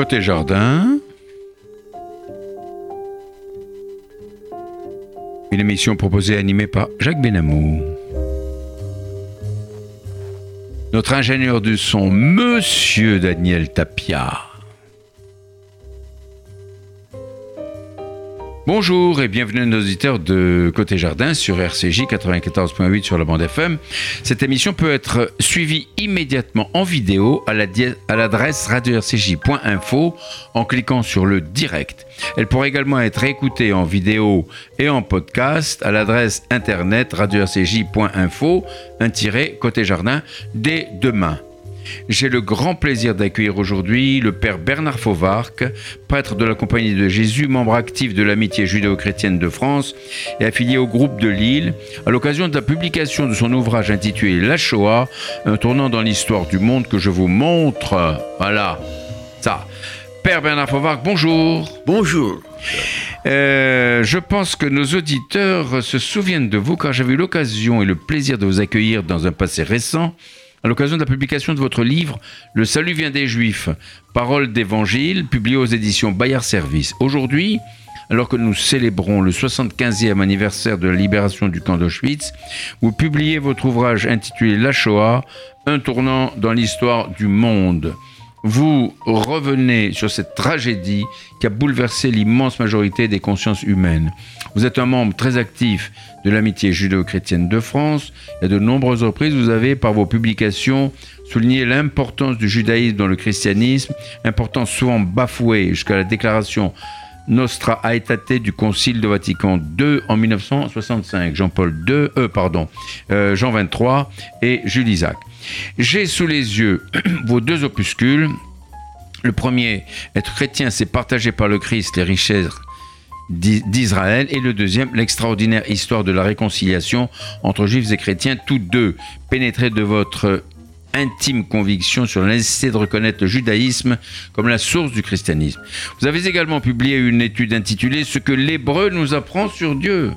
Côté jardin. Une émission proposée et animée par Jacques Benamou. Notre ingénieur du son, Monsieur Daniel Tapia. Bonjour et bienvenue à nos auditeurs de Côté Jardin sur RCJ 94.8 sur la bande FM. Cette émission peut être suivie immédiatement en vidéo à l'adresse radio-rcj.info en cliquant sur le direct. Elle pourrait également être écoutée en vidéo et en podcast à l'adresse internet radio-rcj.info côté jardin dès demain. J'ai le grand plaisir d'accueillir aujourd'hui le père Bernard Fauvarc, prêtre de la Compagnie de Jésus, membre actif de l'amitié judéo-chrétienne de France et affilié au groupe de Lille, à l'occasion de la publication de son ouvrage intitulé La Shoah, un tournant dans l'histoire du monde que je vous montre. Voilà, ça. Père Bernard Fauvarc, bonjour. Bonjour. Euh, je pense que nos auditeurs se souviennent de vous car j'avais eu l'occasion et le plaisir de vous accueillir dans un passé récent à l'occasion de la publication de votre livre Le salut vient des Juifs, paroles d'évangile, publié aux éditions Bayard Service. Aujourd'hui, alors que nous célébrons le 75e anniversaire de la libération du camp d'Auschwitz, vous publiez votre ouvrage intitulé La Shoah, un tournant dans l'histoire du monde vous revenez sur cette tragédie qui a bouleversé l'immense majorité des consciences humaines. Vous êtes un membre très actif de l'amitié judéo-chrétienne de France. Et à de nombreuses reprises, vous avez, par vos publications, souligné l'importance du judaïsme dans le christianisme, importance souvent bafouée jusqu'à la déclaration Nostra Aetate du Concile de Vatican II en 1965. Jean-Paul II, euh, pardon, euh, Jean 23 et Jules Isaac. J'ai sous les yeux vos deux opuscules. Le premier, Être chrétien, c'est partager par le Christ les richesses d'Israël et le deuxième, l'extraordinaire histoire de la réconciliation entre juifs et chrétiens, tous deux pénétrés de votre intime conviction sur la nécessité de reconnaître le judaïsme comme la source du christianisme. Vous avez également publié une étude intitulée Ce que l'hébreu nous apprend sur Dieu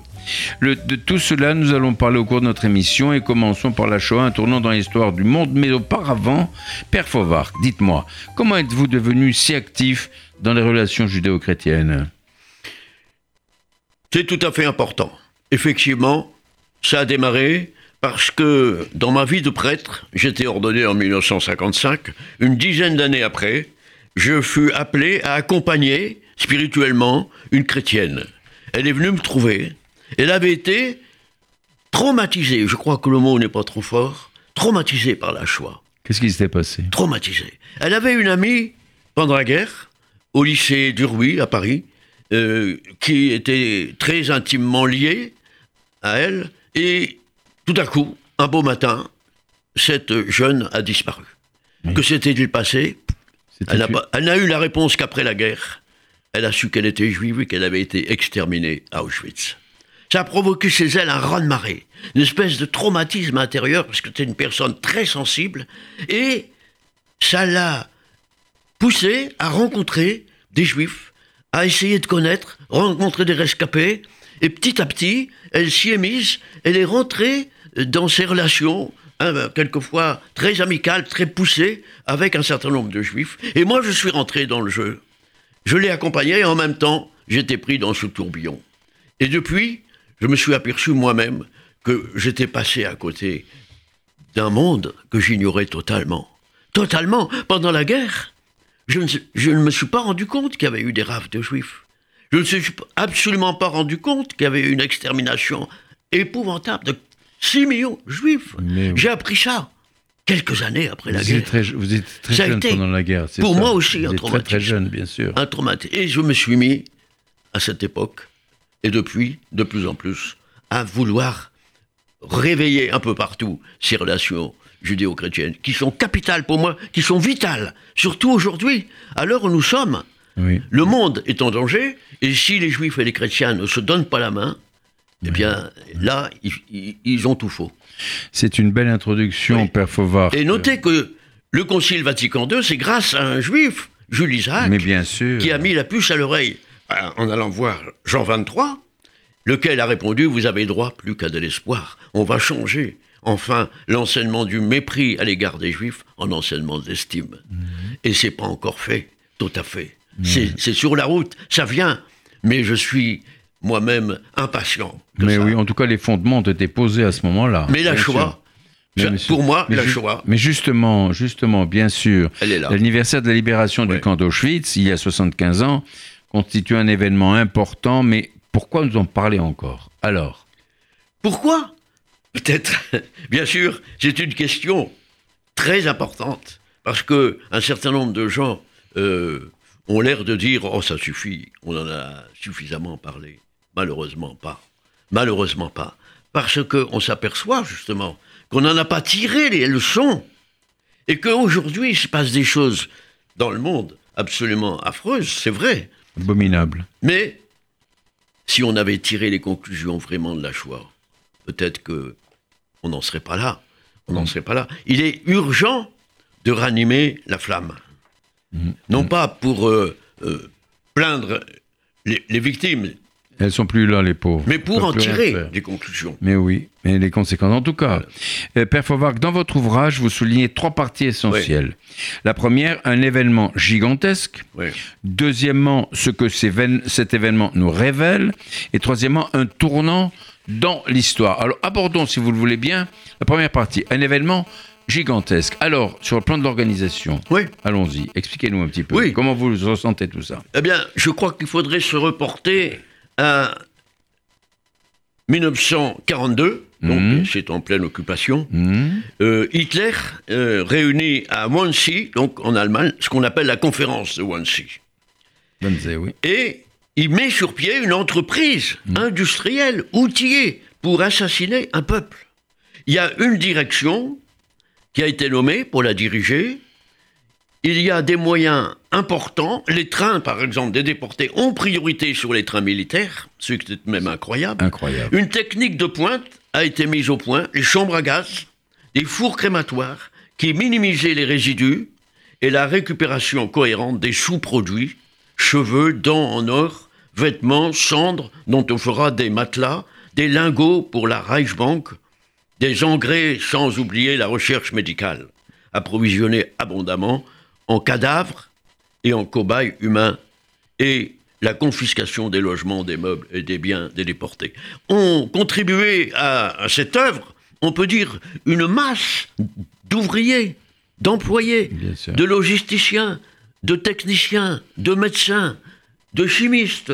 de tout cela, nous allons parler au cours de notre émission et commençons par la Shoah, un tournant dans l'histoire du monde. Mais auparavant, Père Fauvar, dites-moi, comment êtes-vous devenu si actif dans les relations judéo-chrétiennes? C'est tout à fait important. Effectivement, ça a démarré parce que dans ma vie de prêtre, j'étais ordonné en 1955, une dizaine d'années après, je fus appelé à accompagner spirituellement une chrétienne. Elle est venue me trouver elle avait été traumatisée, je crois que le mot n'est pas trop fort, traumatisée par la Shoah. Qu'est-ce qui s'était passé? Traumatisée. Elle avait une amie pendant la guerre, au lycée d'Uruy, à Paris, euh, qui était très intimement liée à elle, et tout à coup, un beau matin, cette jeune a disparu. Que s'était-il passé? Elle n'a eu la réponse qu'après la guerre. Elle a su qu'elle était juive et qu'elle avait été exterminée à Auschwitz. Ça a provoqué chez elle un raz-de-marée, une espèce de traumatisme intérieur, parce que c'était une personne très sensible, et ça l'a poussée à rencontrer des juifs, à essayer de connaître, rencontrer des rescapés, et petit à petit, elle s'y est mise, elle est rentrée dans ses relations, hein, quelquefois très amicales, très poussées, avec un certain nombre de juifs, et moi je suis rentré dans le jeu. Je l'ai accompagnée et en même temps, j'étais pris dans ce tourbillon. Et depuis, je me suis aperçu moi-même que j'étais passé à côté d'un monde que j'ignorais totalement. Totalement. Pendant la guerre, je ne, me suis pas rendu compte qu'il y avait eu des rafles de juifs. Je ne me suis absolument pas rendu compte qu'il y avait eu une extermination épouvantable de 6 millions de juifs. J'ai appris ça quelques années après la guerre. vous êtes très jeune pendant la guerre. Pour moi aussi, un traumatisme. Très, très jeune, bien sûr. Un traumatisme. Et je me suis mis, à cette époque, et depuis, de plus en plus, à vouloir réveiller un peu partout ces relations judéo-chrétiennes, qui sont capitales pour moi, qui sont vitales, surtout aujourd'hui, à l'heure où nous sommes. Le monde est en danger, et si les juifs et les chrétiens ne se donnent pas la main, eh bien, là, ils, ont tout faux. C'est une belle introduction, Père Fauvard. Et notez que le Concile Vatican II, c'est grâce à un juif, Jules Isaac, qui a mis la puce à l'oreille en allant voir Jean 23, lequel a répondu Vous avez droit plus qu'à de l'espoir. On va changer, enfin, l'enseignement du mépris à l'égard des Juifs en enseignement d'estime. Mhm. Et c'est pas encore fait Tout à fait. C'est c'est sur la route, ça vient. Mais je suis moi-même impatient. Mais ça. oui, en tout cas, les fondements ont été posés à ce moment-là. Mais la. Shoah, Mais sûr. pour moi, Mais la Shoah, Mais justement, justement, bien sûr, l'anniversaire de la libération du camp d'Auschwitz, il y a 75 ans, constitue un événement important, mais pourquoi nous en parler encore? Alors, Pourquoi? Peut-être, bien sûr, c'est une question très importante, parce que un certain nombre de gens euh, ont l'air de dire oh ça suffit, on en a suffisamment parlé. Malheureusement pas, malheureusement pas, parce que on s'aperçoit justement qu'on n'en a pas tiré les leçons et qu'aujourd'hui il se passe des choses dans le monde absolument affreuses, c'est vrai. abominable. Mais si on avait tiré les conclusions vraiment de la Shoah, peut-être que on n'en serait pas là. On n'en Mm. serait pas là. Il est urgent de ranimer la flamme. Mm. Non pas pour euh, euh, plaindre les, les victimes, Elles sont plus là, les pauvres. mais pour en tirer des conclusions. Mais oui, mais les conséquences. En tout cas, euh, Père Fauvac, dans votre ouvrage, vous soulignez trois parties essentielles. La première, un événement gigantesque. Oui. Deuxièmement, ce que ces cet événement nous révèle. Et troisièmement, un tournant dans l'histoire. Alors abordons, si vous le voulez bien, la première partie. Un événement gigantesque. Alors, sur le plan de l'organisation, Oui. allons-y, expliquez-nous un petit peu. Oui. Comment vous ressentez tout ça Eh bien, je crois qu'il faudrait se reporter à 1942, donc Mhm. c'est en pleine occupation. Hmm Euh, Hitler euh, réunit à Wannsee, donc en Allemagne, ce qu'on appelle la conférence de Wannsee. Wannsee, oui. Et il met sur pied une entreprise industrielle, outillée, pour assassiner un peuple. Il y a une direction qui a été nommée pour la diriger. Il y a des moyens importants. Les trains, par exemple, des déportés ont priorité sur les trains militaires, ce qui est même incroyable. Incroyable. Une technique de pointe a été mise au point, les chambres à gaz, des fours crématoires qui minimisaient les résidus et la récupération cohérente des sous-produits, cheveux, dents en or, vêtements, cendres dont on fera des matelas, des lingots pour la Reichsbank, des engrais sans oublier la recherche médicale, approvisionnés abondamment en cadavres et en cobayes humains et la confiscation des logements, des meubles et des biens des déportés. Ont contribué à, à cette œuvre, on peut dire, une masse d'ouvriers, d'employés, de logisticiens, de techniciens, de médecins, de chimistes.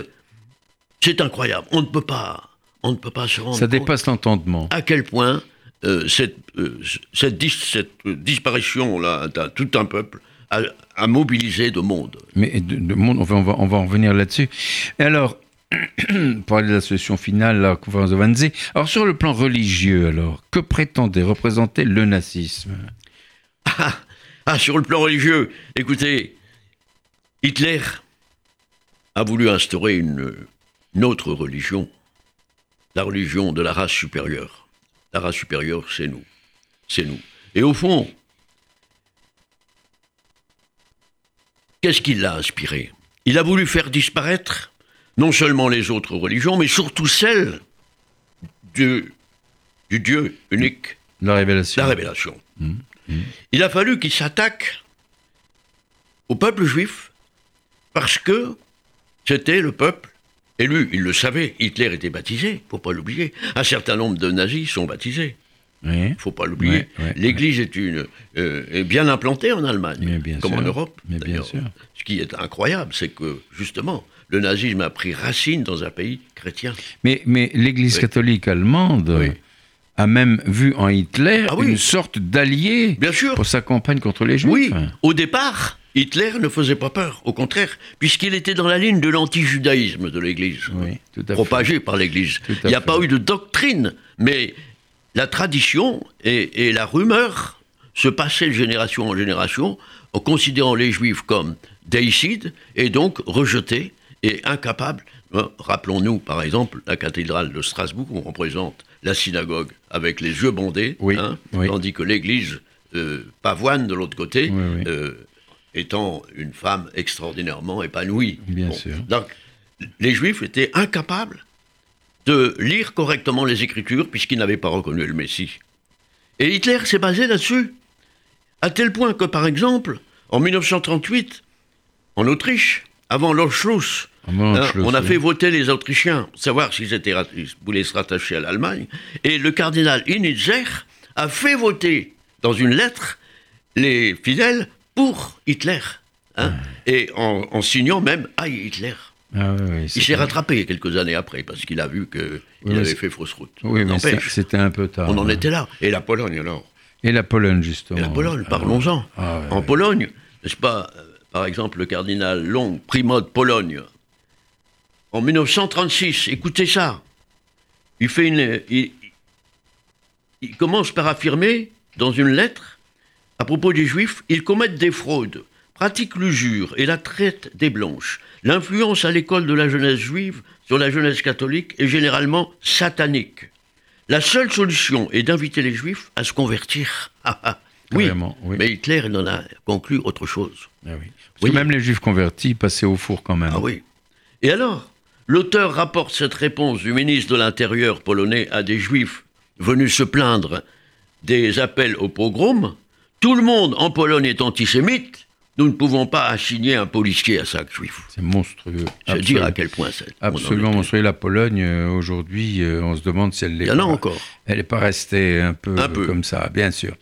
C'est incroyable. On ne peut pas, on ne peut pas se rendre Ça dépasse l'entendement. à quel point euh, cette, euh, cette, dis- cette, euh, disparition-là d'un tout un peuple a, a mobilisé de monde. Mais de, de monde, on va, on va, on va en revenir là-dessus. Et alors, pour aller à la solution finale, la conférence de Wannsee. Alors, sur le plan religieux, alors, que prétendait représenter le nazisme? Ah, sur le plan religieux, écoutez, Hitler a voulu instaurer une, une autre religion, la religion de la race supérieure. La race supérieure, c'est nous. C'est nous. Et au fond, qu'est-ce qui l'a inspiré? Il a voulu faire disparaître non seulement les autres religions, mais surtout celle du, du Dieu unique, La révélation. la révélation. Il a fallu qu'il s'attaque au peuple juif parce que c'était le peuple élu. Il le savait. Hitler était baptisé, faut pas l'oublier. Un certain nombre de nazis sont baptisés, Oui. faut pas l'oublier. L'Église est une euh, est bien implantée en Allemagne, comme sûr. en Europe. Mais bien sûr. Ce qui est incroyable, c'est que justement le nazisme a pris racine dans un pays chrétien. Mais, mais l'Église catholique allemande a même vu en Hitler Ah une sorte d'allié pour sa campagne contre les Juifs. Oui, au départ, Hitler ne faisait pas peur, au contraire, puisqu'il était dans la ligne de l'anti-judaïsme de l'Église, Oui, propagé par l'Église. Il n'y a fait. pas eu de doctrine, mais la tradition et, et la rumeur se passaient de génération en génération, en considérant les Juifs comme déicides et donc rejetés et incapables. Hein, Rappelons-nous, par exemple, la cathédrale de Strasbourg, où on représente la synagogue avec les yeux bandés, Oui, hein, oui. tandis que l'église euh, pavoine de l'autre côté, oui. euh, étant une femme extraordinairement épanouie. Bien sûr. Donc, les Juifs étaient incapables de lire correctement les Écritures puisqu'ils n'avaient pas reconnu le Messie. Et Hitler s'est basé là-dessus, à tel point que, par exemple, en 1938, en Autriche, avant l'Anschluss. Avant Hein, on a fait voter les Autrichiens, pour savoir s'ils étaient rat- ils voulaient se rattacher à l'Allemagne. Et le cardinal Initzer a fait voter dans une lettre les fidèles pour Hitler. hein, Et en, en signant même Aïe Hitler. Ah, oui, oui, Il s'est rattrapé quelques années après parce qu'il a vu qu'il Oui, avait fait fausse route. Oui, mais c'était un peu tard. on en hein. était là. Et la Pologne alors Et la Pologne, justement. Et la Pologne, Ah, parlons-en. Ah, en. Pologne, n'est-ce pas, euh, par exemple, le cardinal Long, primo de Pologne, en 1936, écoutez ça, il, fait une, il, il commence par affirmer, dans une lettre, à propos des Juifs, ils commettent des fraudes, pratiquent l'usure et la traite des blanches. L'influence à l'école de la jeunesse juive sur la jeunesse catholique est généralement satanique. La seule solution est d'inviter les Juifs à se convertir. Ah, ah. oui, mais Hitler il en a conclu autre chose. Ah oui. Parce Oui. que même les juifs convertis passaient au four quand même. Ah oui. Et alors L'auteur rapporte cette réponse du ministre de l'Intérieur polonais à des juifs venus se plaindre des appels au pogrom. Tout le monde en Pologne est antisémite. Nous ne pouvons pas assigner un policier à chaque juif. C'est monstrueux. C'est dire Absolument. à quel point c'est. Absolument monstrueux. La Pologne, euh, aujourd'hui, euh, on se demande si elle l'est. Il y en a pas. encore. Elle n'est pas restée un peu, Un peu. comme ça, bien sûr.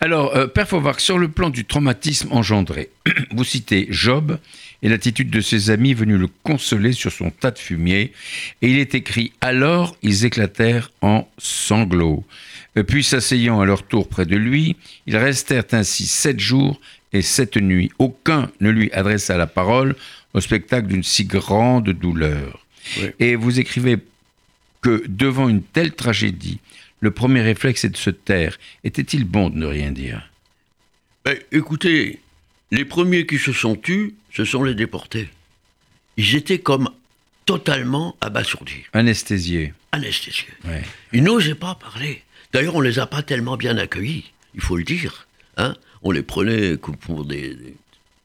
Alors, euh, Père Fauvarc, sur le plan du traumatisme engendré, vous citez Job et l'attitude de ses amis venus le consoler sur son tas de fumier. Et il est écrit Alors ils éclatèrent en sanglots. Euh, Puis s'asseyant à leur tour près de lui, ils restèrent ainsi sept jours et sept nuits. Aucun ne lui adressa la parole au spectacle d'une si grande douleur. Oui. Et vous écrivez que devant une telle tragédie, le premier réflexe est de se taire. Était-il bon de ne rien dire? Ben, écoutez, les premiers qui se sont tus, ce sont les déportés. Ils étaient comme totalement abasourdis, Anesthésié. anesthésiés. Ouais. Ils n'osaient pas parler. D'ailleurs, on les a pas tellement bien accueillis, il faut le dire. Hein on les prenait comme pour des,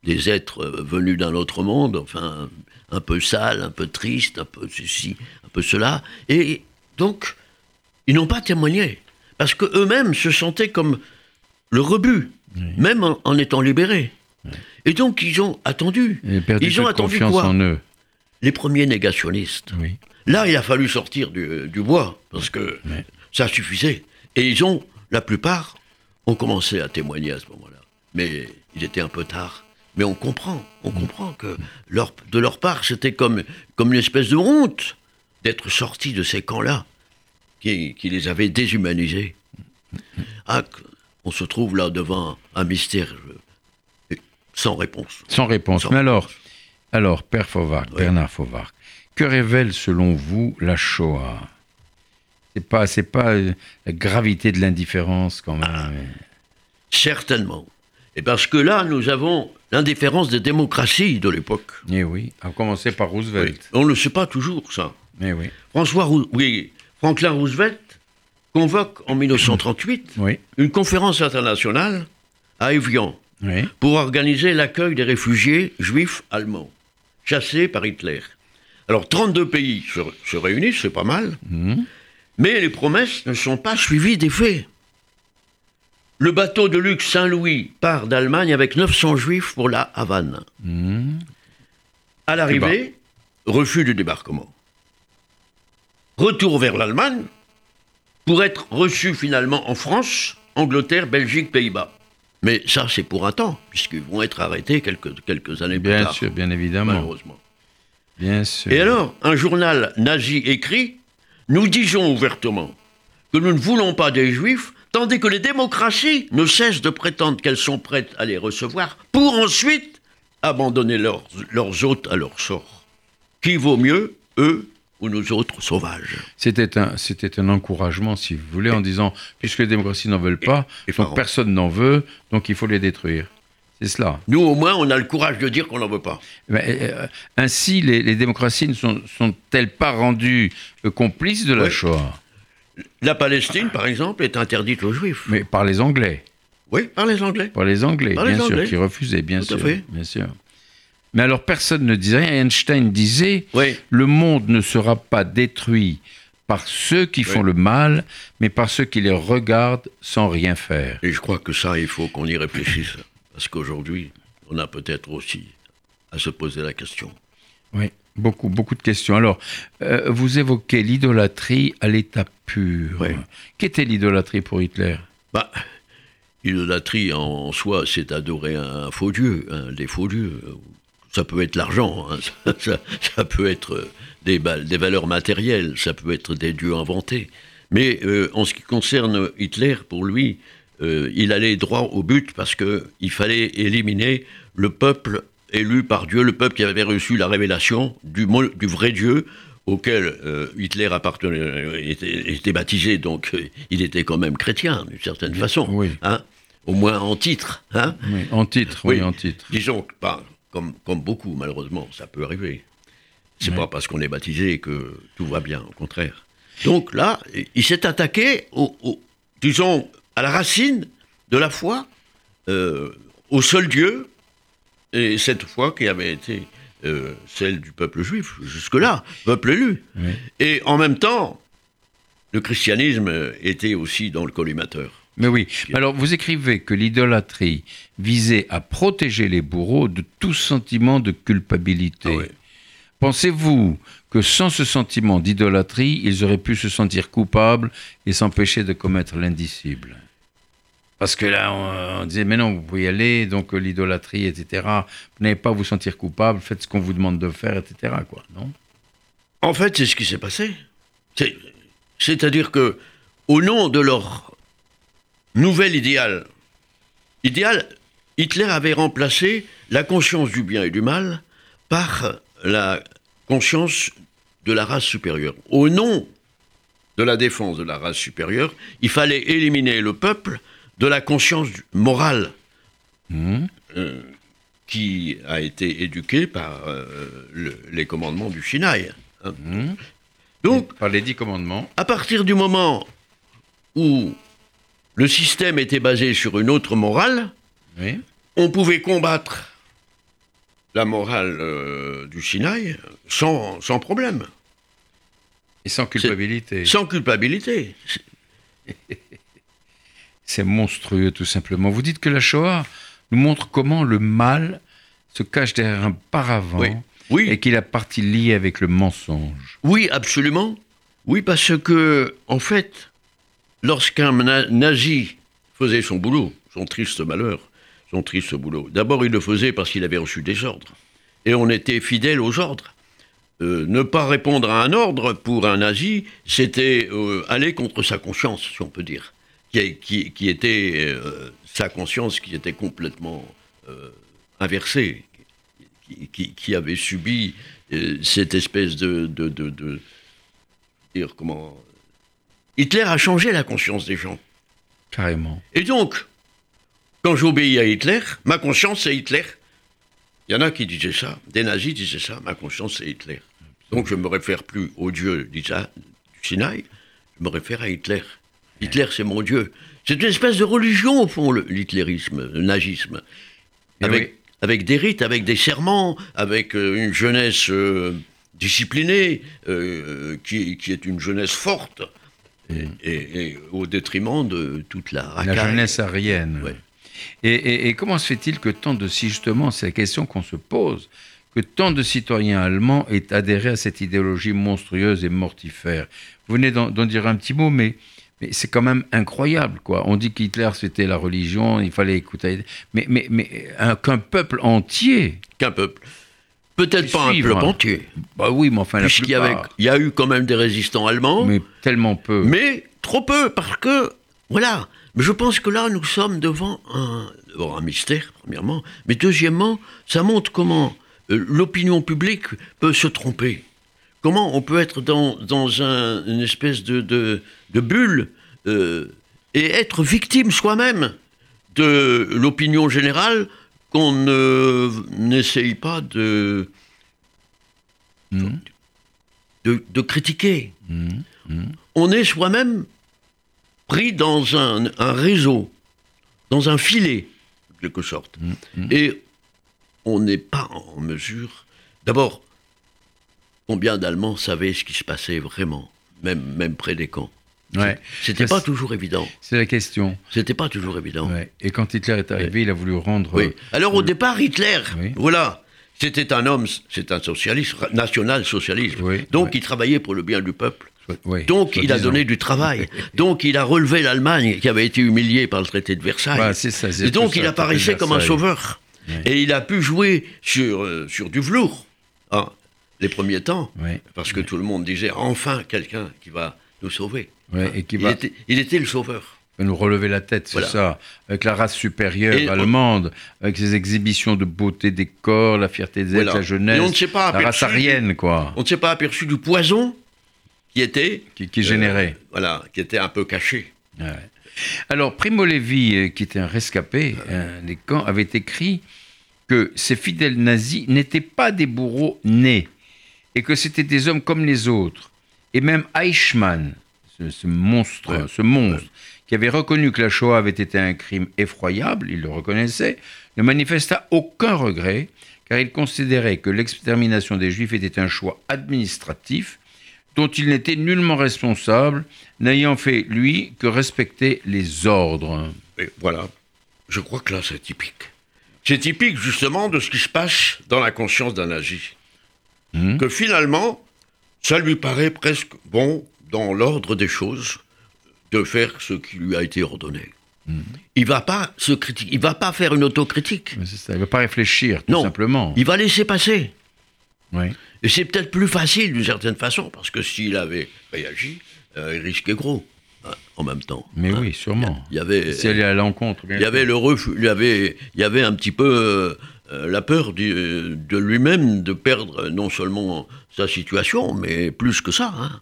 des- êtres euh, venus d'un autre monde, enfin, un peu sales, un peu tristes, un peu ceci, un peu cela. Et donc, ils n'ont pas témoigné. Parce qu'eux-mêmes se sentaient comme le rebut, même en, en étant libérés. Et donc, ils ont attendu. Et perdu Ils ont attendu confiance quoi en eux. Les premiers négationnistes. Oui. Là, il a fallu sortir du, du bois, parce que ça suffisait. Et ils ont, la plupart, ont commencé à témoigner à ce moment-là. Mais il était un peu tard. Mais on comprend, on comprend que leur- de leur part, c'était comme, comme une espèce de honte d'être sortis de ces camps-là, qui, qui les avaient déshumanisés. Ah, que- on se trouve là devant un mystère sans réponse. Sans réponse. Sans Mais alors, alors, Père Fauvarc, Oui. Bernard Fauvarc, que révèle selon vous la Shoah? C'est pas, c'est pas euh, la gravité de l'indifférence quand même. Certainement. Et parce que là, nous avons l'indifférence des démocraties de l'époque. Eh oui, à commencer par Oui. Roosevelt. On ne sait pas toujours ça. Eh oui. François oui, Franklin Roosevelt convoque en 1938 Oui. une conférence internationale à Evian Oui. pour organiser l'accueil des réfugiés juifs allemands chassés par Hitler. Alors 32 pays se, se réunissent, c'est pas mal, Mhm. mais les promesses ne sont pas suivies des faits. Le bateau de luxe Saint-Louis part d'Allemagne avec 900 juifs pour la Havane. Mhm. À l'arrivée, refus du débarquement. Retour vers l'Allemagne pour être reçu finalement en France, Angleterre, Belgique, Pays-Bas. Mais ça, c'est pour un temps, puisqu'ils vont être arrêtés quelques, quelques années plus Bien tard, sûr, bien évidemment. malheureusement. Bien sûr. Et alors, un journal nazi écrit Nous disons ouvertement que nous ne voulons pas des juifs, tandis que les démocraties ne cessent de prétendre qu'elles sont prêtes à les recevoir, pour ensuite abandonner leurs, leurs hôtes à leur sort. Qui vaut mieux, eux ou nous autres sauvages C'était un, c'était un encouragement, si vous voulez, en disant, puisque les démocraties n'en veulent pas, et donc personne n'en veut, donc il faut les détruire. C'est cela. Nous, au moins, on a le courage de dire qu'on n'en veut pas. Ben, euh, ainsi, les, les démocraties ne sont, sont-elles pas rendues euh, complices de la Oui. Shoah? La Palestine, par exemple, est interdite aux juifs. Mais par les Anglais. Oui, par les Anglais. Par les Anglais, Par bien les sûr, qui refusaient, bien Tout à sûr. fait. Bien sûr. Mais alors, personne ne disait rien. Einstein disait Oui. Le monde ne sera pas détruit par ceux qui font Oui. le mal, mais par ceux qui les regardent sans rien faire. Et je crois que ça, il faut qu'on y réfléchisse. Parce qu'aujourd'hui, on a peut-être aussi à se poser la question. Oui, beaucoup, beaucoup de questions. Alors, euh, vous évoquez l'idolâtrie à l'état pur. Oui. Qu'était l'idolâtrie pour Hitler? Bah, l'idolâtrie en soi, c'est adorer un faux dieu, un des faux dieux. Ça peut être l'argent, hein, ça, ça- ça peut être euh, des, valeurs matérielles, ça peut être des dieux inventés. Mais euh, en ce qui concerne Hitler, pour lui, euh, il allait droit au but parce qu'il fallait éliminer le peuple élu par Dieu, le peuple qui avait reçu la révélation du, vrai Dieu auquel euh, Hitler appartenait, était, était baptisé, donc il était quand même chrétien d'une certaine façon, oui. hein, au moins en titre. Hein. Oui, en titre, oui, Oui. en titre. Disons que, pas, comme, comme beaucoup, malheureusement, ça peut arriver. C'est Ouais. pas parce qu'on est baptisé que tout va bien, au contraire. Donc là, il s'est attaqué, au, au- disons, à la racine de la foi, euh, au seul Dieu, et cette foi qui avait été euh, celle du peuple juif, jusque-là, peuple élu. Et en même temps, le christianisme était aussi dans le collimateur. Mais oui. Alors, vous écrivez que l'idolâtrie visait à protéger les bourreaux de tout sentiment de culpabilité. Ah. Pensez-vous que sans ce sentiment d'idolâtrie, ils auraient pu se sentir coupables et s'empêcher de commettre l'indicible? Parce que là, on, on disait, mais non, vous pouvez y aller, donc euh, l'idolâtrie, etc. Vous n'avez pas à vous sentir coupable, faites ce qu'on vous demande de faire, etc. Quoi, non? En fait, c'est ce qui s'est passé. C'est- C'est-à-dire que, au nom de leur nouvel idéal, idéal, Hitler avait remplacé la conscience du bien et du mal par la conscience de la race supérieure. Au nom de la défense de la race supérieure, il fallait éliminer le peuple de la conscience morale Mhm. euh, qui a été éduqué par euh, le- les commandements du Sinaï. hein. Mhm. Donc, Par les dix commandements. à partir du moment où le système était basé sur une autre morale, Oui. on pouvait combattre la morale euh, du Sinaï sans, sans problème, Et sans culpabilité. sans culpabilité. C'est monstrueux, tout simplement. Vous dites que la Shoah nous montre comment le mal se cache derrière un paravent Oui. Oui, et qu'il a partie liée avec le mensonge. oui, absolument. Oui, parce que, en fait, lorsqu'un na- nazi faisait son boulot, son triste malheur, son triste boulot, d'abord il le faisait parce qu'il avait reçu des ordres. Et on était fidèle aux ordres. Euh, ne pas répondre à un ordre pour un nazi, c'était euh, aller contre sa conscience, si on peut dire, qui, était euh, sa conscience qui était complètement inversée, qui, avait subi cette espèce de, comment Hitler a changé la conscience des gens. Carrément. Et donc, quand j'obéis à Hitler, ma conscience c'est Hitler. Il y en a qui disaient ça, des nazis disaient ça, ma conscience c'est Hitler. Donc je ne me réfère plus au Dieu d'Isa- du Sinaï, je me réfère à Hitler. Hitler c'est mon Dieu. C'est une espèce de religion au fond, l'hitlérisme, le nazisme. Et Avec, oui. avec des rites, avec des serments, avec euh, une jeunesse euh, disciplinée, euh, qui, qui est une jeunesse forte, et, et- et au détriment de toute la La jeunesse arienne. Ouais. Et, comment se fait-il que tant de, si justement, c'est la question qu'on se pose, que tant de citoyens allemands aient adhéré à cette idéologie monstrueuse et mortifère? Vous venez d'en dire un petit mot, mais, mais c'est quand même incroyable, quoi. On dit qu'Hitler, c'était la religion, il fallait écouter. Mais, mais, mais un- qu'un peuple entier, Qu'un peuple. Peut-être pas un suivre. peuple entier, bah oui, mais enfin, puisqu'il y, avait- il y a eu quand même des résistants allemands, mais, mais tellement peu. trop peu, parce que, voilà. Mais je pense que là, nous sommes devant un, un mystère, premièrement, mais deuxièmement, ça montre comment euh, l'opinion publique peut se tromper. Comment on peut être dans, dans un- une espèce de, de, de bulle euh, et être victime soi-même de l'opinion générale qu'on ne n'essaye pas de, de, de critiquer. Mhm. Mhm. On est soi-même pris dans un, un réseau, dans un filet, en quelque sorte. Et on n'est pas en mesure. D'abord, combien d'Allemands savaient ce qui se passait vraiment, même, même près des camps Ouais. C'était pas toujours évident. C'est la question. C'était pas toujours évident. Ouais. Et quand Hitler est arrivé, il a voulu rendre. Oui. Alors au départ, Hitler, Oui. voilà, C'était un homme, c'est un socialiste, national-socialiste. Oui, Donc il travaillait pour le bien du peuple. Oui, Donc il a donné du travail. Donc il a relevé l'Allemagne qui avait été humiliée par le traité de Versailles. Ça, c'est Et donc il apparaissait comme un sauveur. Et il a pu jouer sur, euh, sur du velours hein, les premiers temps. Oui. Parce que tout le monde disait enfin quelqu'un qui va nous sauver. Ouais, et qui il, était, il était le sauveur. nous relever la tête, c'est Voilà. ça. Avec la race supérieure Et on- allemande, avec ses exhibitions de beauté des corps, la fierté des êtres, Voilà. la jeunesse, Et on ne s'est pas la race aperçu- aryenne, quoi, On ne s'est pas aperçu du poison qui était, qui, qui générait. voilà, qui était un peu caché. Ouais. Alors, Primo Levi, euh, qui était un rescapé euh, des camps, avait écrit que ces fidèles nazis n'étaient pas des bourreaux nés, et que c'était des hommes comme les autres. Et même Eichmann, ce, ce monstre, Ouais. ce monstre, qui avait reconnu que la Shoah avait été un crime effroyable, il le reconnaissait, ne manifesta aucun regret, car il considérait que l'extermination des Juifs était un choix administratif dont il n'était nullement responsable, n'ayant fait, lui, que respecter les ordres. Et voilà. Je crois que là, c'est typique. C'est typique justement de ce qui se passe dans la conscience d'un nazi. Hmm. Que finalement, ça lui paraît presque bon, dans l'ordre des choses, de faire ce qui lui a été ordonné. Il va pas se critiquer, il va pas faire une autocritique. C'est ça, il ne va pas réfléchir, tout Non. simplement. Il va laisser passer. Oui. Et c'est peut-être plus facile d'une certaine façon, parce que s'il avait réagi, euh, il risquait gros hein, en même temps. Mais hein. oui, sûrement. Il y avait, Si elle est à l'encontre, il y avait le refus, il y avait, il y avait un petit peu euh, euh, la peur du- de lui-même de perdre non seulement sa situation, mais plus que ça, hein.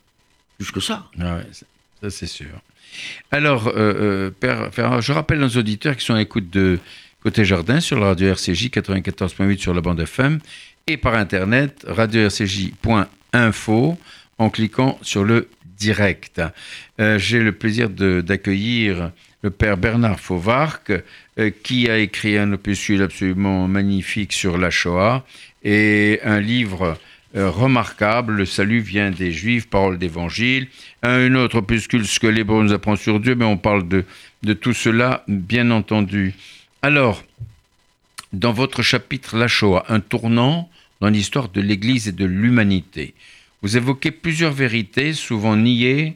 Plus que ça. Ah ça, ça, c'est sûr. Alors, euh, euh, Père je rappelle nos auditeurs qui sont à l'écoute de Côté Jardin sur la radio RCJ 94.8 sur la bande FM et par internet radio-rcj.info en cliquant sur le direct. Euh, J'ai le plaisir d'accueillir le père Bernard Fauvarc qui a écrit un opuscule absolument magnifique sur la Shoah et un livre remarquable, Le salut vient des Juifs, parole d'évangile. Un autre opuscule, Ce que l'hébreu nous apprend sur Dieu, mais on parle de, de tout cela, bien entendu. Alors, dans votre chapitre La Shoah, un tournant dans l'histoire de l'Église et de l'humanité, vous évoquez plusieurs vérités, souvent niées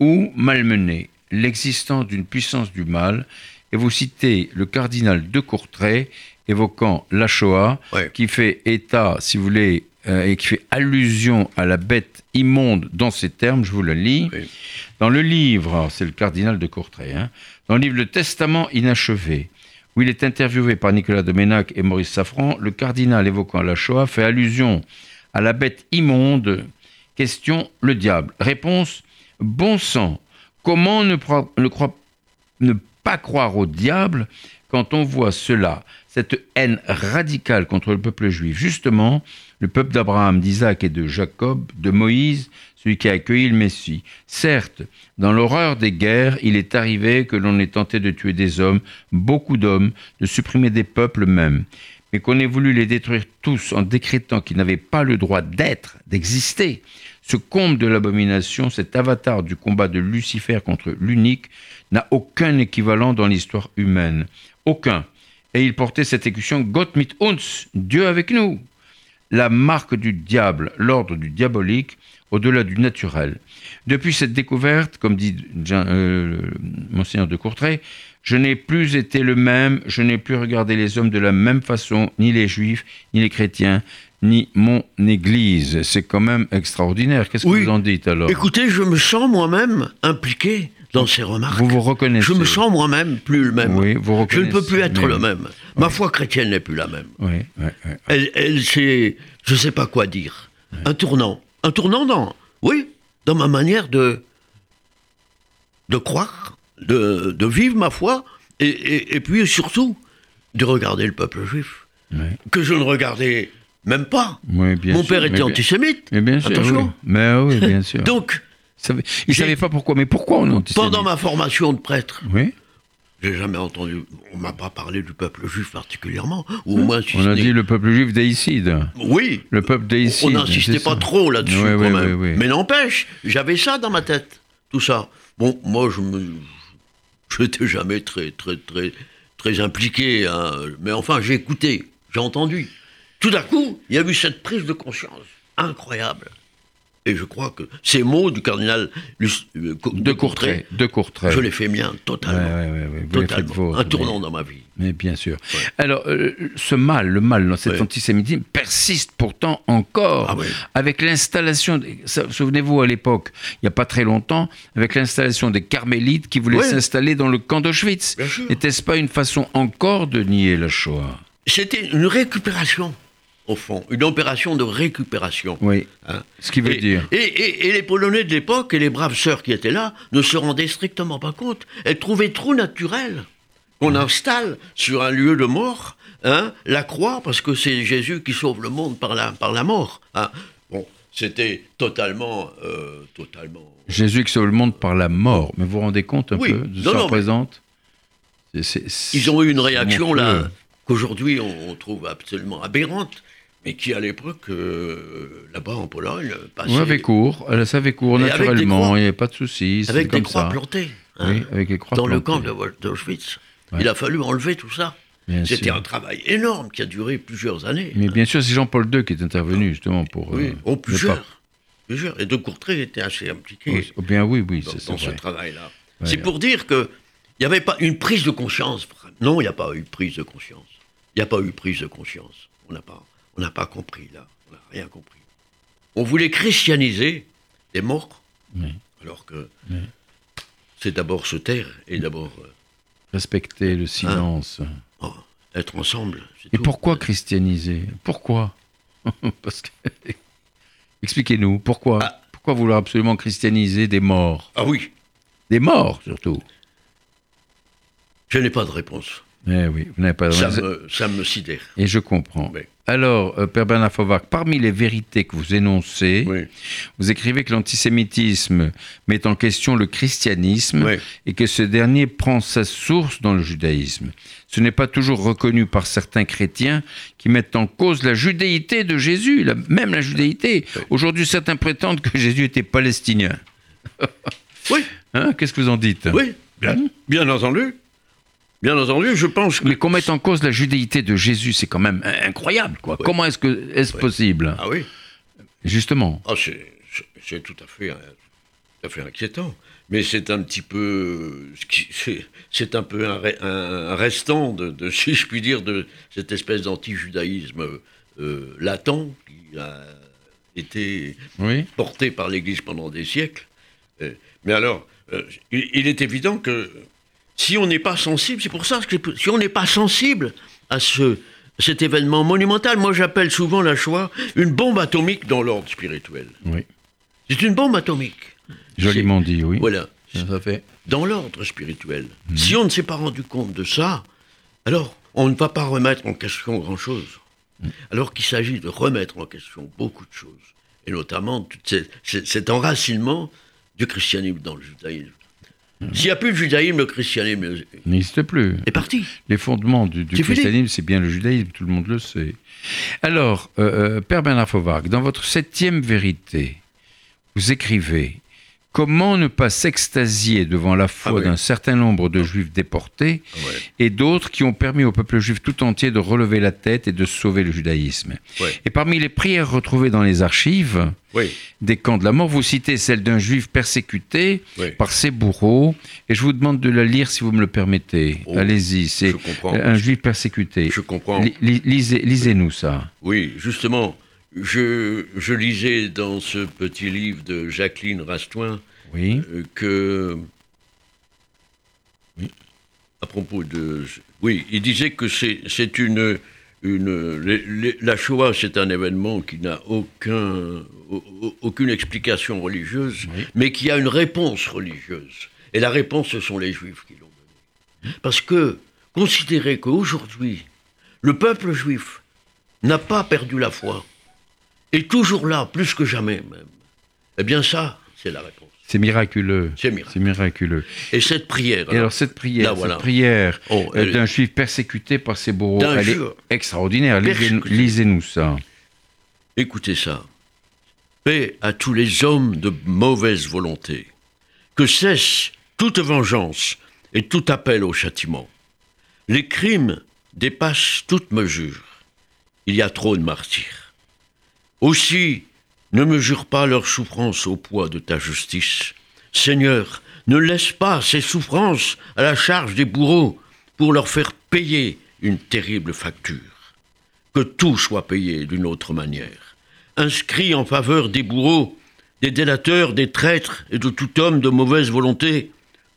ou malmenées, l'existence d'une puissance du mal, et vous citez le cardinal de Courtrai évoquant la Shoah, Ouais. qui fait état, si vous voulez, euh, et qui fait allusion à la bête immonde dans ces termes, je vous le lis. Oui. Dans le livre, alors, c'est le cardinal de Courtrai, hein, dans le livre Le Testament inachevé, où il est interviewé par Nicolas de Ménac et Maurice Safran, le cardinal évoquant la Shoah fait allusion à la bête immonde. Question le diable. Réponse bon sang. Comment ne pas croire au diable quand on voit cela, cette haine radicale contre le peuple juif? Justement, le peuple d'Abraham, d'Isaac et de Jacob, de Moïse, celui qui a accueilli le Messie. Certes, dans l'horreur des guerres, il est arrivé que l'on ait tenté de tuer des hommes, beaucoup d'hommes, de supprimer des peuples même, mais qu'on ait voulu les détruire tous en décrétant qu'ils n'avaient pas le droit d'être, d'exister. Ce comble de l'abomination, cet avatar du combat de Lucifer contre l'unique, n'a aucun équivalent dans l'histoire humaine. Aucun. Et il portait cette écution Gott mit uns, Dieu avec nous la marque du diable, l'ordre du diabolique, au-delà du naturel. Depuis cette découverte, comme dit euh, Monseigneur de Courtrai, je n'ai plus été le même, je n'ai plus regardé les hommes de la même façon, ni les juifs, ni les chrétiens, ni mon Église. C'est quand même extraordinaire. Qu'est-ce que vous en dites alors? Écoutez, je me sens moi-même impliqué dans ces remarques. Vous vous reconnaissez Je me sens moi-même plus le même. Oui, vous je ne peux plus reconnaissez, être mais- le même. Ma foi chrétienne n'est plus la même. Oui, oui, oui. Elle, elle c'est, je sais pas quoi dire. Un tournant. Un tournant dans, oui, dans ma manière de, de croire, de, de vivre ma foi, et, et, et puis surtout, de regarder le peuple juif. Que je ne regardais même pas. Oui, bien Mon sûr, père était bien- antisémite. Mais bien sûr, Attention. Mais oui, bien sûr. Donc, Il j'ai- savait pas pourquoi, mais pourquoi on antisémite pendant ma formation de prêtre, Oui, j'ai jamais entendu, on m'a pas parlé du peuple juif particulièrement, ou au moins si on a dit le peuple juif déicide. Oui, Le peuple déicide. on n'insistait pas ça. trop là-dessus Oui, quand oui, même. oui. Mais n'empêche, j'avais ça dans ma tête, tout ça. Bon, moi, je me, je n'étais jamais très, très, très, très impliqué, hein. mais enfin, j'ai écouté, j'ai entendu. tout à coup, il y a eu cette prise de conscience incroyable. Et je crois que ces mots du cardinal euh, De Courtrai. De Courtrai. je les fais miens totalement. ouais, ouais, ouais. Totalement. Un tournant mais- dans ma vie. Mais bien sûr. Alors, euh, ce mal, le mal dans cet antisémitisme persiste pourtant encore. Ah. Avec l'installation, souvenez-vous à l'époque, il n'y a pas très longtemps, avec l'installation des carmélites qui voulaient s'installer dans le camp d'Auschwitz. N'était-ce pas une façon encore de nier la Shoah? C'était une récupération, au fond, une opération de récupération. Oui. hein. Ce qui veut et, dire. Et, et- et les Polonais de l'époque et les braves sœurs qui étaient là ne se rendaient strictement pas compte. Elles trouvaient trop naturel qu'on installe sur un lieu de mort hein, la croix parce que c'est Jésus qui sauve le monde par la, par la mort. hein. Bon, c'était totalement, euh, totalement. Jésus qui sauve le monde par la mort. Mais vous vous rendez compte un Oui. peu de ce que représente Ils ont eu une réaction là qu'aujourd'hui on, on trouve absolument aberrante, mais qui à l'époque euh, là-bas en Pologne passait Oui, avec cours. Elle savait cours naturellement. Il n'y avait pas de soucis. avec des comme croix ça. plantées. hein, Oui, avec les croix dans le camp d'Auschwitz. Ouais. Il a fallu enlever tout ça. C'était un travail énorme qui a duré plusieurs années. Mais bien sûr, c'est Jean-Paul II qui est intervenu justement pour. oui, euh, oh, plusieurs. plusieurs. Et de Courtrai était assez impliqué Oui, oh, bien oui, oui, dans, c'est c'est dans ce travail-là. Ouais. C'est pour dire que il n'y avait pas une prise de conscience. Non, il n'y a pas eu prise de conscience. Il n'y a pas eu prise de conscience. On n'a pas, on n'a pas compris là. On n'a rien compris. On voulait christianiser les morts, Oui. alors que Oui. c'est d'abord se taire et d'abord euh, Respecter le silence. oh, être ensemble. Et tout. pourquoi christianiser? Pourquoi? Parce que. Expliquez-nous, pourquoi? Ah. Pourquoi vouloir absolument christianiser des morts? Ah oui, Des morts, surtout je n'ai pas de réponse. Eh oui, vous n'avez pas de Ça me, ça me sidère. Et je comprends. Alors, euh, Père Bernard Fauvac, parmi les vérités que vous énoncez, Oui. vous écrivez que l'antisémitisme met en question le christianisme Oui. et que ce dernier prend sa source dans le judaïsme. Ce n'est pas toujours reconnu par certains chrétiens qui mettent en cause la judéité de Jésus, la- même la judéité. Aujourd'hui, certains prétendent que Jésus était palestinien. Oui, Hein, Qu'est-ce que vous en dites? Oui, bien, bien entendu. Bien entendu, je pense que... Mais qu'on mette en cause la judéité de Jésus, c'est quand même incroyable. Quoi. Comment est-ce que est-ce possible Ah oui, Justement. ah, c'est tout à fait, tout à fait inquiétant. Mais c'est un petit peu, c'est c'est un peu un, re- un- un restant de, de, si je puis dire, de cette espèce d'anti-judaïsme euh, latent qui a été Oui. porté par l'Église pendant des siècles. Euh, mais alors, euh, il, il est évident que si on n'est pas sensible, c'est pour ça que si on n'est pas sensible à ce, cet événement monumental, moi j'appelle souvent la Shoah une bombe atomique dans l'ordre spirituel. Oui. C'est une bombe atomique. Joliment dit, oui. Voilà, Ça fait. dans l'ordre spirituel. Si on ne s'est pas rendu compte de ça, alors on ne va pas remettre en question grand-chose. Alors qu'il s'agit de remettre en question beaucoup de choses, et notamment tout ces- ces- cet enracinement du christianisme dans le judaïsme. S'il n'y a plus de judaïsme, le christianisme N'existe plus. est parti. Les fondements du, christianisme, c'est bien le judaïsme, tout le monde le sait. Alors, euh, euh, Père Bernard Fauvac, dans votre septième vérité, vous écrivez Comment ne pas s'extasier devant la foi Ah oui. d'un certain nombre de juifs déportés Ouais. et d'autres qui ont permis au peuple juif tout entier de relever la tête et de sauver le judaïsme Ouais. Et parmi les prières retrouvées dans les archives Oui, des camps de la mort, vous citez celle d'un juif persécuté oui. par ses bourreaux, et je vous demande de la lire si vous me le permettez. Oh, Allez-y, c'est un juif persécuté. Je comprends. Li- li- lisez, lisez-nous ça. Oui, justement, je, je lisais dans ce petit livre de Jacqueline Rastoin Oui. euh, que. À propos de. Oui, il disait que c'est une. une les- les- la Shoah, c'est un événement qui n'a aucun, au- au- aucune explication religieuse, Oui. mais qui a une réponse religieuse. Et la réponse, ce sont les Juifs qui l'ont donnée. Parce que, considérer qu'aujourd'hui, le peuple juif n'a pas perdu la foi, est toujours là, plus que jamais même, eh bien ça, c'est la réponse. C'est miraculeux. C'est miraculeux. Et cette prière, Et alors cette prière, Là, voilà. cette prière Oh, euh, d'un juif persécuté par ses bourreaux, elle est extraordinaire. Lisez-nous ça. écoutez ça. Paix à tous les hommes de mauvaise volonté. Que cesse toute vengeance et tout appel au châtiment. Les crimes dépassent toute mesure. il y a trop de martyrs. Aussi, ne mesure pas leur souffrance au poids de ta justice. Seigneur, ne laisse pas ces souffrances à la charge des bourreaux pour leur faire payer une terrible facture. Que tout soit payé d'une autre manière. Inscrit en faveur des bourreaux, des délateurs, des traîtres et de tout homme de mauvaise volonté,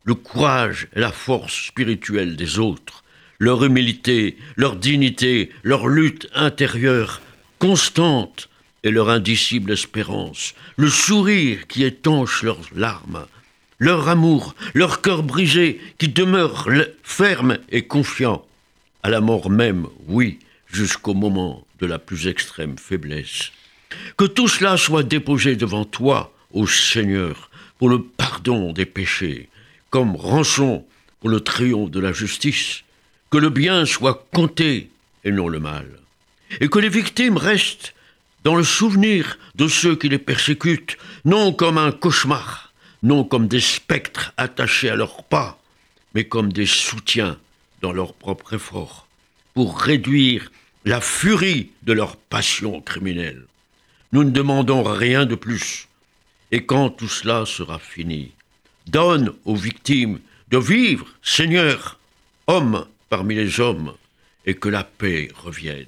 le courage et la force spirituelle des autres, leur humilité, leur dignité, leur lutte intérieure constante et leur indicible espérance, le sourire qui étanche leurs larmes, leur amour, leur cœur brisé qui demeure ferme et confiant, à la mort même, oui, jusqu'au moment de la plus extrême faiblesse. Que tout cela soit déposé devant toi, ô Seigneur, pour le pardon des péchés, comme rançon pour le triomphe de la justice, que le bien soit compté et non le mal, et que les victimes restent dans le souvenir de ceux qui les persécutent, non comme un cauchemar, non comme des spectres attachés à leurs pas, mais comme des soutiens dans leur propre effort, pour réduire la furie de leur passion criminelle. Nous ne demandons rien de plus. Et quand tout cela sera fini, donne aux victimes de vivre, Seigneur, homme parmi les hommes, et que la paix revienne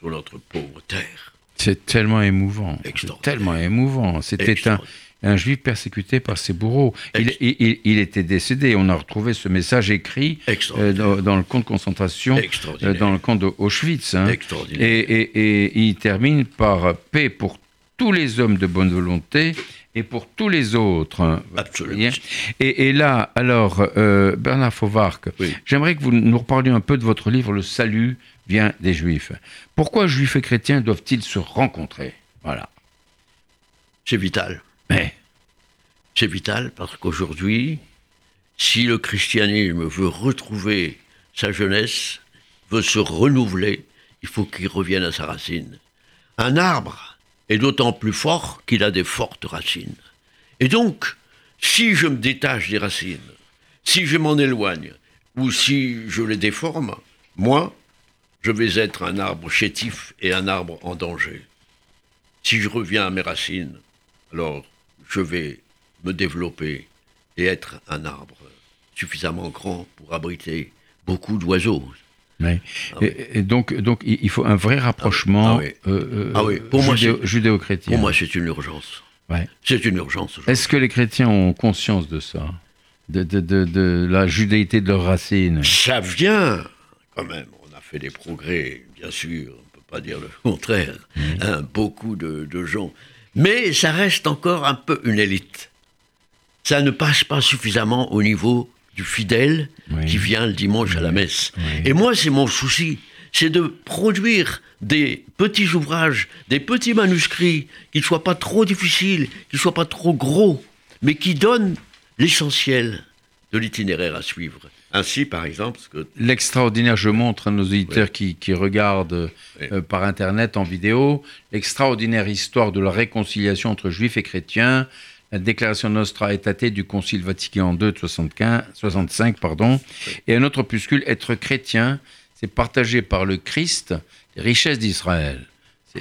sur notre pauvre terre. C'est tellement émouvant. Tellement émouvant. C'était un, un juif persécuté par ses bourreaux. Il, était décédé. On a retrouvé ce message écrit euh, dans, le camp de concentration, euh, dans le camp de Auschwitz. Hein. Et, il termine par paix pour tous les hommes de bonne volonté et pour tous les autres. Hein. Absolument. Et, là, alors, euh, Bernard Fauvarc, j'aimerais que vous nous reparliez un peu de votre livre Le salut vient des Juifs. Pourquoi Juifs et chrétiens doivent-ils se rencontrer? Voilà. C'est vital. Mais C'est vital parce qu'aujourd'hui, si le christianisme veut retrouver sa jeunesse, veut se renouveler, il faut qu'il revienne à sa racine. Un arbre est d'autant plus fort qu'il a des fortes racines. Et donc, si je me détache des racines, si je m'en éloigne, ou si je les déforme, moi, je vais être un arbre chétif et un arbre en danger. Si je reviens à mes racines, alors je vais me développer et être un arbre suffisamment grand pour abriter beaucoup d'oiseaux. Ah et, donc, donc, il faut un vrai rapprochement ah euh, euh, judéo-chrétien. Pour moi, c'est une urgence. C'est une urgence. Est-ce que les chrétiens ont conscience de ça? De, de, de, la judéité de leurs racines? Ça vient, quand même fait des progrès, bien sûr, on ne peut pas dire le contraire, mmh. hein, beaucoup de, gens. Mais ça reste encore un peu une élite. Ça ne passe pas suffisamment au niveau du fidèle qui vient le dimanche à la messe. Et moi, c'est mon souci, c'est de produire des petits ouvrages, des petits manuscrits qui ne soient pas trop difficiles, qui ne soient pas trop gros, mais qui donnent l'essentiel de l'itinéraire à suivre. Ainsi, par exemple. Que... L'extraordinaire, je montre à nos auditeurs qui, regardent euh, par Internet en vidéo, l'extraordinaire histoire de la réconciliation entre juifs et chrétiens, la déclaration Nostra Aetate du Concile Vatican II de 75, 65, pardon, et un autre opuscule, Être chrétien, c'est partager par le Christ les richesses d'Israël.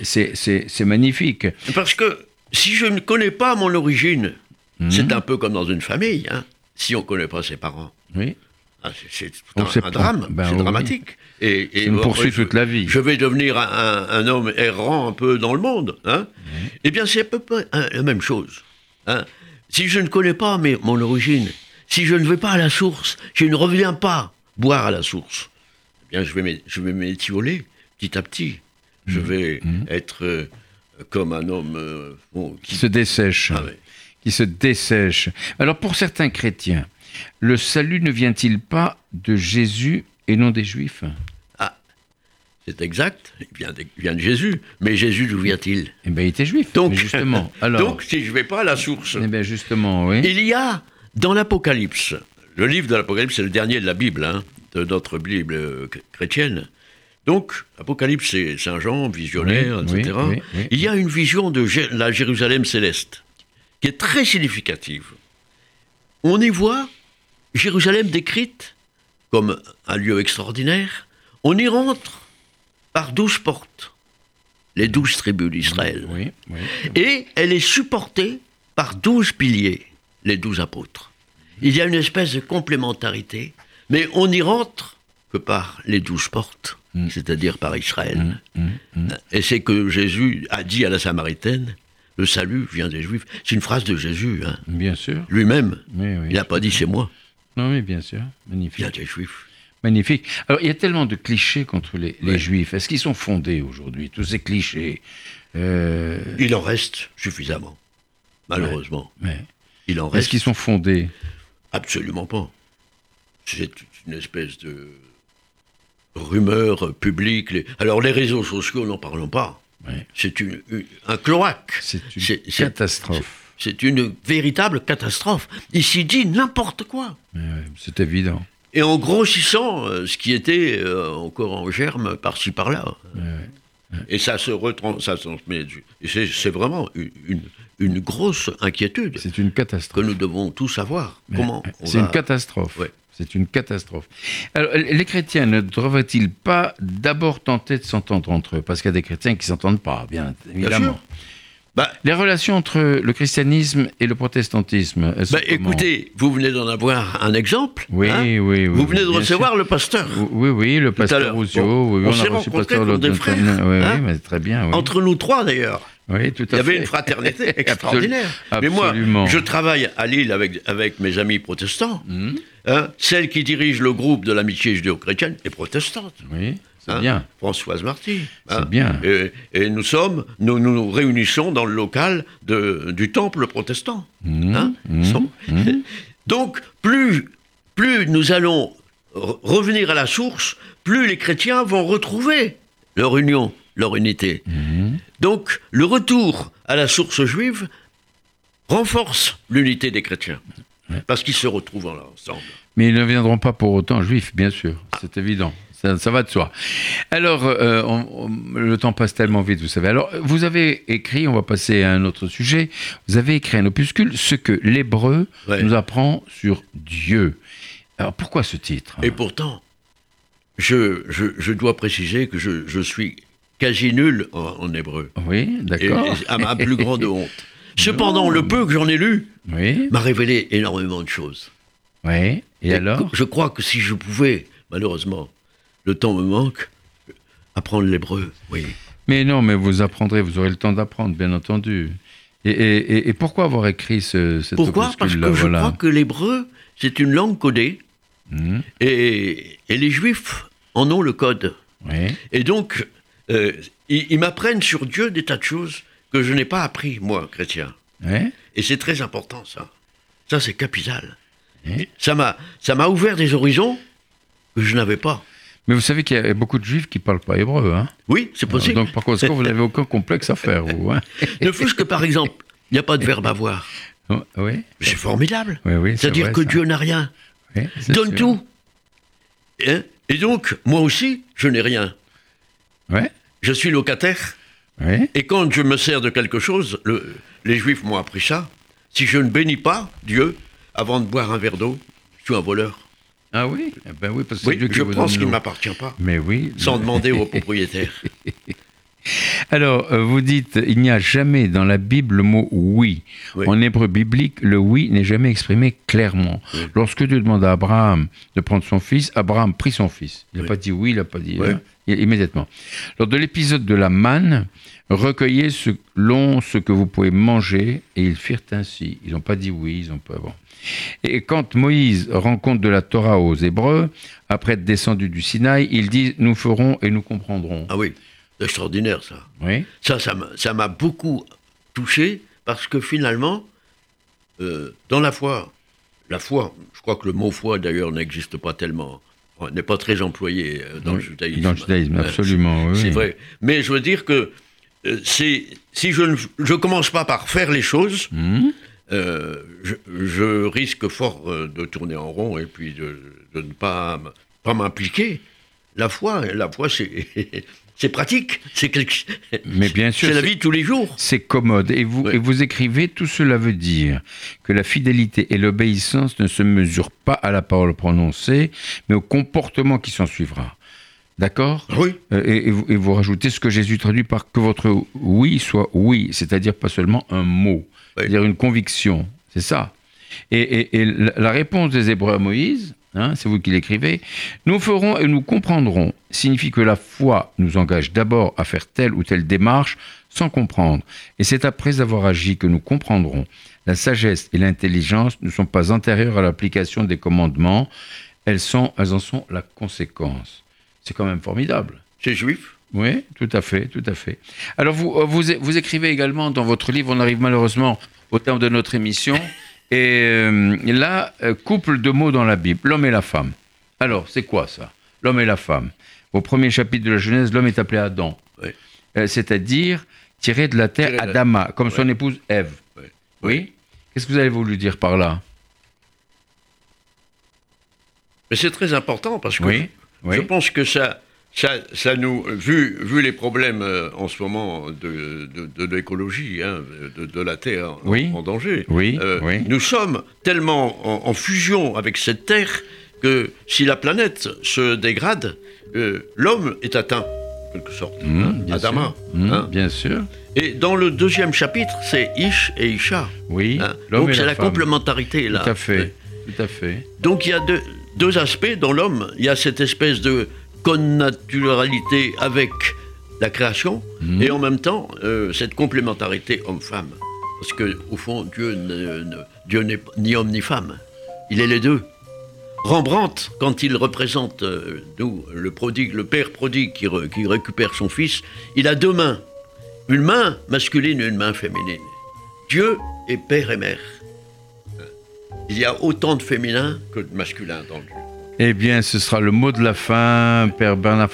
C'est magnifique. Parce que si je ne connais pas mon origine, mhm. c'est un peu comme dans une famille, hein, si on ne connaît pas ses parents. Oui. Ah, c'est un, drame, ben c'est dramatique. Et, et poursuit toute la vie. Je vais devenir un, homme errant un peu dans le monde. Hein Eh bien, c'est à peu près la même chose. Hein si je ne connais pas mon origine, si je ne vais pas à la source, je ne reviens pas boire à la source, eh bien, je vais, je vais m'étioler petit à petit. Je mmh. vais mmh. être euh, comme un homme euh, qui se dessèche. Ah qui se dessèche. Alors, pour certains chrétiens, le salut ne vient-il pas de Jésus et non des Juifs? Ah, c'est exact, il vient, de, vient de Jésus. Mais Jésus, d'où vient-il? Eh bien, il était juif, donc, justement. Alors, donc, si je ne vais pas à la source... Eh bien, justement, oui. Il y a, dans l'Apocalypse, le livre de l'Apocalypse, c'est le dernier de la Bible, hein, de notre Bible euh, chrétienne. Donc, Apocalypse, c'est Saint Jean, visionnaire, etc. il y a une vision de la Jérusalem céleste qui est très significative. On y voit Jérusalem décrite comme un lieu extraordinaire, on y rentre par douze portes. les douze tribus d'Israël. Oui, oui. Et elle est supportée par douze piliers, les douze apôtres. Il y a une espèce de complémentarité, mais on n'y rentre que par les douze portes, Mm. c'est-à-dire par Israël. Mm, mm. Et c'est que Jésus a dit à la Samaritaine, le salut vient des Juifs. C'est une phrase de Jésus, hein. Bien sûr. lui-même. Il n'a pas dit c'est moi, Non, mais bien sûr. il vient Magnifique. des Juifs. Magnifique. Alors, il y a tellement de clichés contre les, les juifs. Est-ce qu'ils sont fondés aujourd'hui, tous ces clichés Euh, Il en reste suffisamment, malheureusement. ouais. Il en Est-ce reste qu'ils sont fondés absolument pas. C'est une espèce de rumeur publique. Les- Alors les réseaux sociaux, n'en parlons pas. Ouais. C'est une, une- un cloaque. C'est une catastrophe. C'est une véritable catastrophe. Il s'y dit n'importe quoi. Ouais, ouais, C'est évident. Et en grossissant euh, ce qui était euh, encore en germe par-ci par-là. Ouais, ouais. Et ça se retrans- ça se transmet. Et c'est vraiment une, une- une grosse inquiétude C'est une que catastrophe. nous devons tous savoir. Comment on C'est va- une catastrophe. C'est une catastrophe. Alors, les chrétiens ne devraient-ils pas d'abord tenter de s'entendre entre eux? Parce qu'il y a des chrétiens qui s'entendent pas, bien évidemment. sûr. Bah, Les relations entre le christianisme et le protestantisme, bah, écoutez, vous venez d'en avoir un exemple. Oui, hein oui, oui. Vous venez de recevoir le pasteur. Oui, oui, le pasteur. Rousseau. Bon, oui, on on, s'est rencontrés pasteur comme des frères, Oui, hein oui, mais très bien. Oui, Entre nous trois d'ailleurs. oui tout à Il y avait fait. une fraternité extraordinaire. Mais moi, absolument. je travaille à Lille avec, avec mes amis protestants. Hein. Celle qui dirige le groupe de l'amitié judéo-chrétienne est protestante. Oui, c'est hein. bien. Françoise Marty. C'est bien. Et, et nous sommes, nous nous réunissons dans le local de, du temple protestant. Hmm, hein. Sont- hmm. Donc, plus, plus nous allons re- revenir à la source, plus les chrétiens vont retrouver leur union, leur unité. Donc, le retour à la source juive renforce l'unité des chrétiens. Parce qu'ils se retrouvent ensemble. Mais ils ne viendront pas pour autant juifs, bien sûr. C'est évident. Ça, ça va de soi. Alors, euh, on- on- le temps passe tellement vite, vous savez. Alors, vous avez écrit, on va passer à un autre sujet, vous avez écrit un opuscule, ce que l'hébreu Ouais. nous apprend sur Dieu. Alors, pourquoi ce titre? Et pourtant, je, je, je dois préciser que je, je suis quasi nul en, en hébreu. Oui, d'accord. et à ma plus grande honte. Cependant, le peu que j'en ai lu Oui, m'a révélé énormément de choses. oui. Et, alors? Je crois que si je pouvais, malheureusement, le temps me manque, apprendre l'hébreu, oui. Mais non, mais vous apprendrez, vous aurez le temps d'apprendre, bien entendu. Et, et- et- et pourquoi avoir écrit ce, cet Pourquoi? Parce que je voilà. crois que l'hébreu, c'est une langue codée, Mhm, et, et les juifs en ont le code. oui. Et donc, euh, ils, ils m'apprennent sur Dieu des tas de choses que je n'ai pas appris, moi, chrétien. oui. Et c'est très important, ça. Ça, c'est capital. Oui. Ça m'a ouvert des horizons que je n'avais pas. Mais vous savez qu'il y a beaucoup de juifs qui ne parlent pas hébreu. Hein Oui, c'est possible. Donc, par conséquent, vous n'avez aucun complexe à faire, vous. Hein ne fût-ce que, par exemple, il n'y a pas de verbe avoir. Oh, oui, C'est formidable. oui, oui. c'est C'est-à-dire que ça. Dieu n'a rien. Donne sûr. tout. Hein Et donc, moi aussi, je n'ai rien. Oui, Je suis locataire. oui. Et quand je me sers de quelque chose, le- les Juifs m'ont appris ça. Si je ne bénis pas Dieu avant de boire un verre d'eau, je suis un voleur. Ah oui? Eh Ben oui, parce que Oui, Dieu je vous prends donne ce qui ne m'appartient pas, Mais oui. sans demander au propriétaire. Alors, euh, vous dites, il n'y a jamais dans la Bible le mot oui. Oui. En hébreu biblique, le oui n'est jamais exprimé clairement. Oui. Lorsque Dieu demande à Abraham de prendre son fils, Abraham prit son fils. Il n'a Oui. pas dit oui, il n'a pas dit Oui. hein, immédiatement. Lors de l'épisode de la manne, recueillez selon ce que vous pouvez manger, et ils firent ainsi. Ils n'ont pas dit oui, ils ont pas bon. Et quand Moïse rend compte de la Torah aux Hébreux, après être descendu du Sinaï, il dit Nous ferons et nous comprendrons. Ah oui, c'est extraordinaire ça. Oui, Ça, ça m'a- beaucoup touché parce que finalement, euh, dans la foi, la foi, je crois que le mot foi d'ailleurs n'existe pas tellement, n'est pas très employé euh, dans le judaïsme. Dans le judaïsme, Euh, absolument. oui, C'est oui. vrai. Mais je veux dire que euh, si je ne je commence pas par faire les choses, Mhm. euh, je, je risque fort euh, de tourner en rond et puis de, de ne pas, m'impliquer. La foi, la foi, c'est c'est pratique. C'est quelque... Mais bien sûr, c'est la vie de tous les jours. C'est commode. Et vous, Ouais. et vous écrivez, tout cela veut dire que la fidélité et l'obéissance ne se mesurent pas à la parole prononcée, mais au comportement qui s'en suivra. D'accord Oui. Euh, et, et vous, et vous rajoutez ce que Jésus traduit par que votre oui soit oui, c'est-à-dire pas seulement un mot, c'est-à-dire une conviction. C'est ça. Et, la réponse des Hébreux à Moïse, hein, c'est vous qui l'écrivez, nous ferons et nous comprendrons, signifie que la foi nous engage d'abord à faire telle ou telle démarche sans comprendre. Et c'est après avoir agi que nous comprendrons. La sagesse et l'intelligence ne sont pas antérieures à l'application des commandements, elles, sont, elles en sont la conséquence. C'est quand même formidable. C'est juif? Oui, tout à fait, tout à fait. Alors, vous, euh, vous, écrivez également dans votre livre, on arrive malheureusement au terme de notre émission, et euh, là, euh, couple de mots dans la Bible, l'homme et la femme. Alors, c'est quoi ça? L'homme et la femme. Au premier chapitre de la Genèse, l'homme est appelé Adam, Oui. Euh, c'est-à-dire tiré de la terre la- Adama, comme son épouse Ève. Oui. Oui Qu'est-ce que vous avez voulu dire par là? Mais c'est très important parce que Oui, je, pense que ça, ça, ça nous, vu, vu les problèmes euh, en ce moment de, de, de l'écologie, hein, de, de la Terre en- Oui. en, danger, Oui, euh, oui. nous sommes tellement en, en fusion avec cette Terre que si la planète se dégrade, euh, l'homme est atteint, en quelque sorte. Mmh, hein, bien Adama. sûr. Mmh, hein. bien sûr. Et dans le deuxième chapitre, c'est Ish et Isha. Oui. hein. Donc c'est la, femme. complémentarité là. Tout à fait. Tout à fait. Donc il y a deux, deux aspects dans l'homme. Il y a cette espèce de connaturalité avec la création Mhm. et en même temps euh, cette complémentarité homme-femme. Parce que au fond, Dieu ne- ne- Dieu n'est ni homme ni femme. Il est les deux. Rembrandt, quand il représente euh, nous, le prodigue, le père prodigue qui, re- qui récupère son fils, il a deux mains. Une main masculine et une main féminine. Dieu est père et mère. Il y a autant de féminin que de masculin dans le Dieu. Eh bien, ce sera le mot de la fin. Père Bernard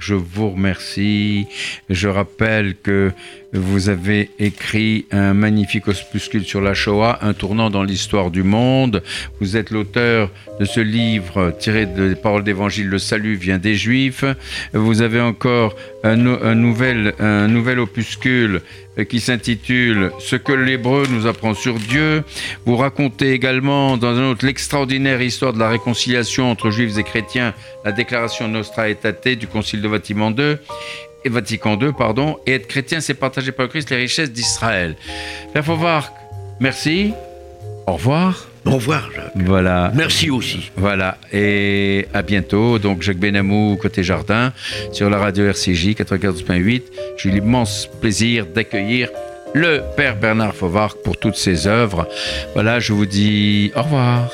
je vous remercie. Je rappelle que vous avez écrit un magnifique opuscule sur la Shoah, un tournant dans l'histoire du monde. Vous êtes l'auteur de ce livre tiré des paroles d'évangile, Le salut vient des Juifs. Vous avez encore un, nou- un nouvel, nouvel opuscule qui s'intitule Ce que l'hébreu nous apprend sur Dieu. Vous racontez également dans un autre l'extraordinaire histoire de la réconciliation entre juifs et chrétiens, la déclaration Nostra Aetate du Concile de Vatican II. Et Vatican II, pardon, et être chrétien, c'est partager par le Christ les richesses d'Israël. Père Fauvarc, merci. Au revoir. Au revoir, Jacques. Voilà. Merci aussi. Voilà, et à bientôt. Donc, Jacques Benamou, côté jardin, sur la radio RCJ 94.8. J'ai l'immense plaisir d'accueillir le Père Bernard Fauvarc pour toutes ses œuvres. Voilà, je vous dis au revoir.